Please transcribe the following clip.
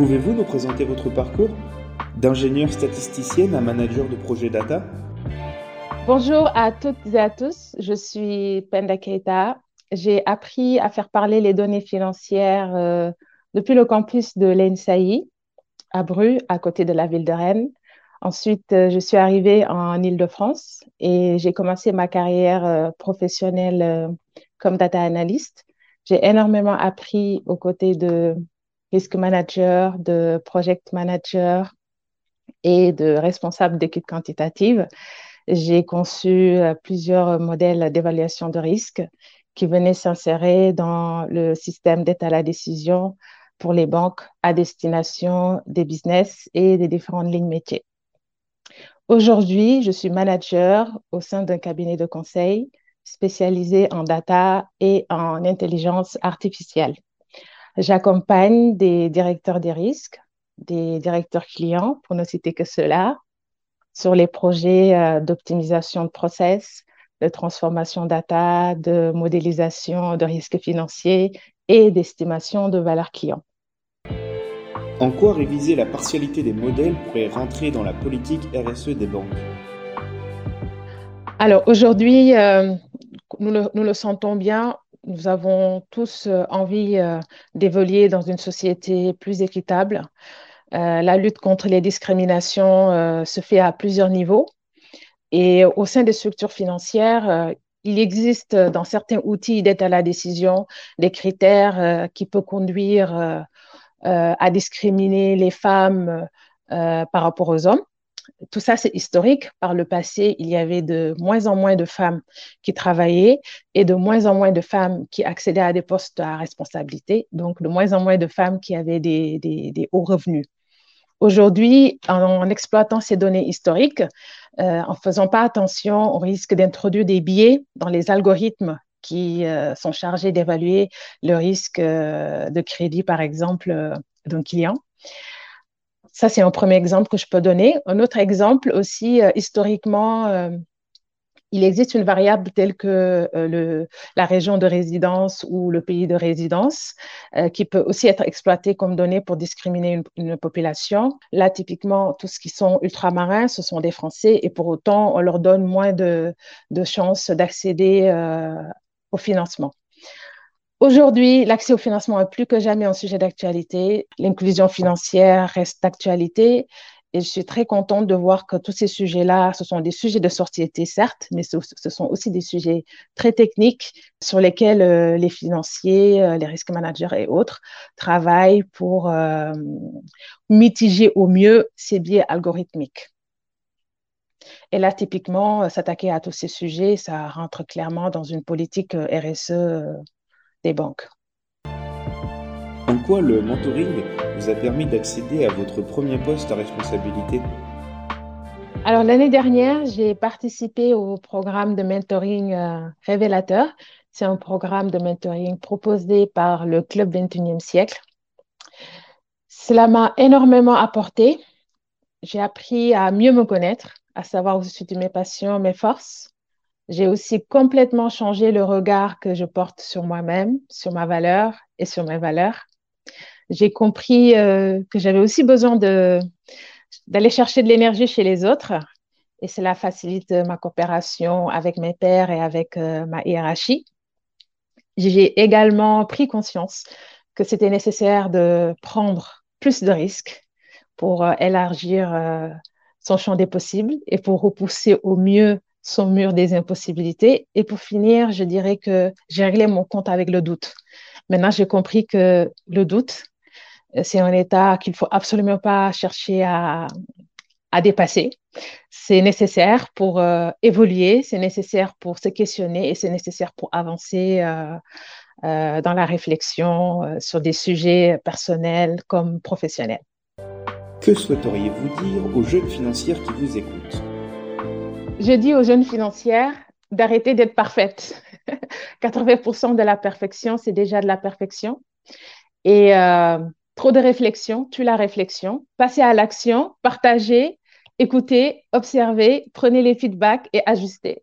Pouvez-vous nous présenter votre parcours D'ingénieure statisticienne à manager de projet data Bonjour à toutes et à tous, je suis Penda Keita. J'ai appris à faire parler les données financières euh, depuis le campus de l'ENSAI à Bru, à côté de la ville de Rennes. Ensuite, euh, je suis arrivée en Île-de-France et j'ai commencé ma carrière euh, professionnelle comme data analyst. J'ai énormément appris aux côtés de risk manager, de project manager et de responsable d'équipe quantitative. J'ai conçu plusieurs modèles d'évaluation de risque qui venaient s'insérer dans le système d'état à la décision pour les banques à destination des business et des différentes lignes métiers. Aujourd'hui, je suis manager au sein d'un cabinet de conseil spécialisé en data et en intelligence artificielle. J'accompagne des directeurs des risques, des directeurs clients, pour ne citer que cela, sur les projets euh, d'optimisation de process, de transformation data, de modélisation de risques financiers et d'estimation de valeur client. En quoi réviser la partialité des modèles pourrait rentrer dans la politique RSE des banques? Alors aujourd'hui, euh, nous, le, sentons bien, nous avons tous euh, envie euh, d'évoluer dans une société plus équitable. la lutte contre les discriminations se fait à plusieurs niveaux. Et au sein des structures financières, il existe dans certains outils d'aide à la décision des critères qui peuvent conduire euh, à discriminer les femmes euh, par rapport aux hommes. Tout ça, c'est historique. Par le passé, il y avait de moins en moins de femmes qui travaillaient et de moins en moins de femmes qui accédaient à des postes à responsabilité, donc de moins en moins de femmes qui avaient des, des, hauts revenus. Aujourd'hui, en, exploitant ces données historiques, euh, en faisant pas attention, on risque d'introduire des biais dans les algorithmes qui euh, sont chargés d'évaluer le risque euh, de crédit, par exemple, euh, d'un client. Ça, c'est un premier exemple que je peux donner. Un autre exemple aussi, historiquement, il existe une variable telle que le, la région de résidence ou le pays de résidence qui peut aussi être exploitée comme donnée pour discriminer une, population. Là, typiquement, tous ce qui sont ultramarins, ce sont des Français et pour autant, on leur donne moins de chances d'accéder au financement. Aujourd'hui, l'accès au financement est plus que jamais un sujet d'actualité. L'inclusion financière reste d'actualité. Et je suis très contente de voir que tous ces sujets-là, ce sont des sujets de société, certes, mais ce, sont aussi des sujets très techniques sur lesquels euh, les financiers, euh, les risques managers et autres travaillent pour euh, mitiger au mieux ces biais algorithmiques. Et là, typiquement, s'attaquer à tous ces sujets, ça rentre clairement dans une politique RSE des banques. En quoi le mentoring vous a permis d'accéder à votre premier poste à responsabilité? Alors l'année dernière, j'ai participé au programme de mentoring révélateur. C'est un programme de mentoring proposé par le Club 21e siècle. Cela m'a énormément apporté. J'ai appris à mieux me connaître, à savoir où je suis mes passions, mes forces. J'ai aussi complètement changé le regard que je porte sur moi-même, sur ma valeur et sur mes valeurs. J'ai compris euh, que j'avais aussi besoin d'aller chercher de l'énergie chez les autres et cela facilite ma coopération avec mes pairs et avec euh, ma hiérarchie. J'ai également pris conscience que c'était nécessaire de prendre plus de risques pour euh, élargir son champ des possibles et pour repousser au mieux son mur des impossibilités. Et pour finir, je dirais que j'ai réglé mon compte avec le doute. Maintenant, j'ai compris que le doute, euh, c'est un état qu'il faut absolument pas chercher à, dépasser. C'est nécessaire pour euh, évoluer, c'est nécessaire pour se questionner et c'est nécessaire pour avancer euh, dans la réflexion sur des sujets personnels comme professionnels. Que souhaiteriez-vous dire aux jeunes financières qui vous écoutent? Je dis aux jeunes financières d'arrêter d'être parfaites. 80% de la perfection, c'est déjà de la perfection. Et euh, trop de réflexion tue la réflexion. Passez à l'action, partagez, écoutez, observez, prenez les feedbacks et ajustez.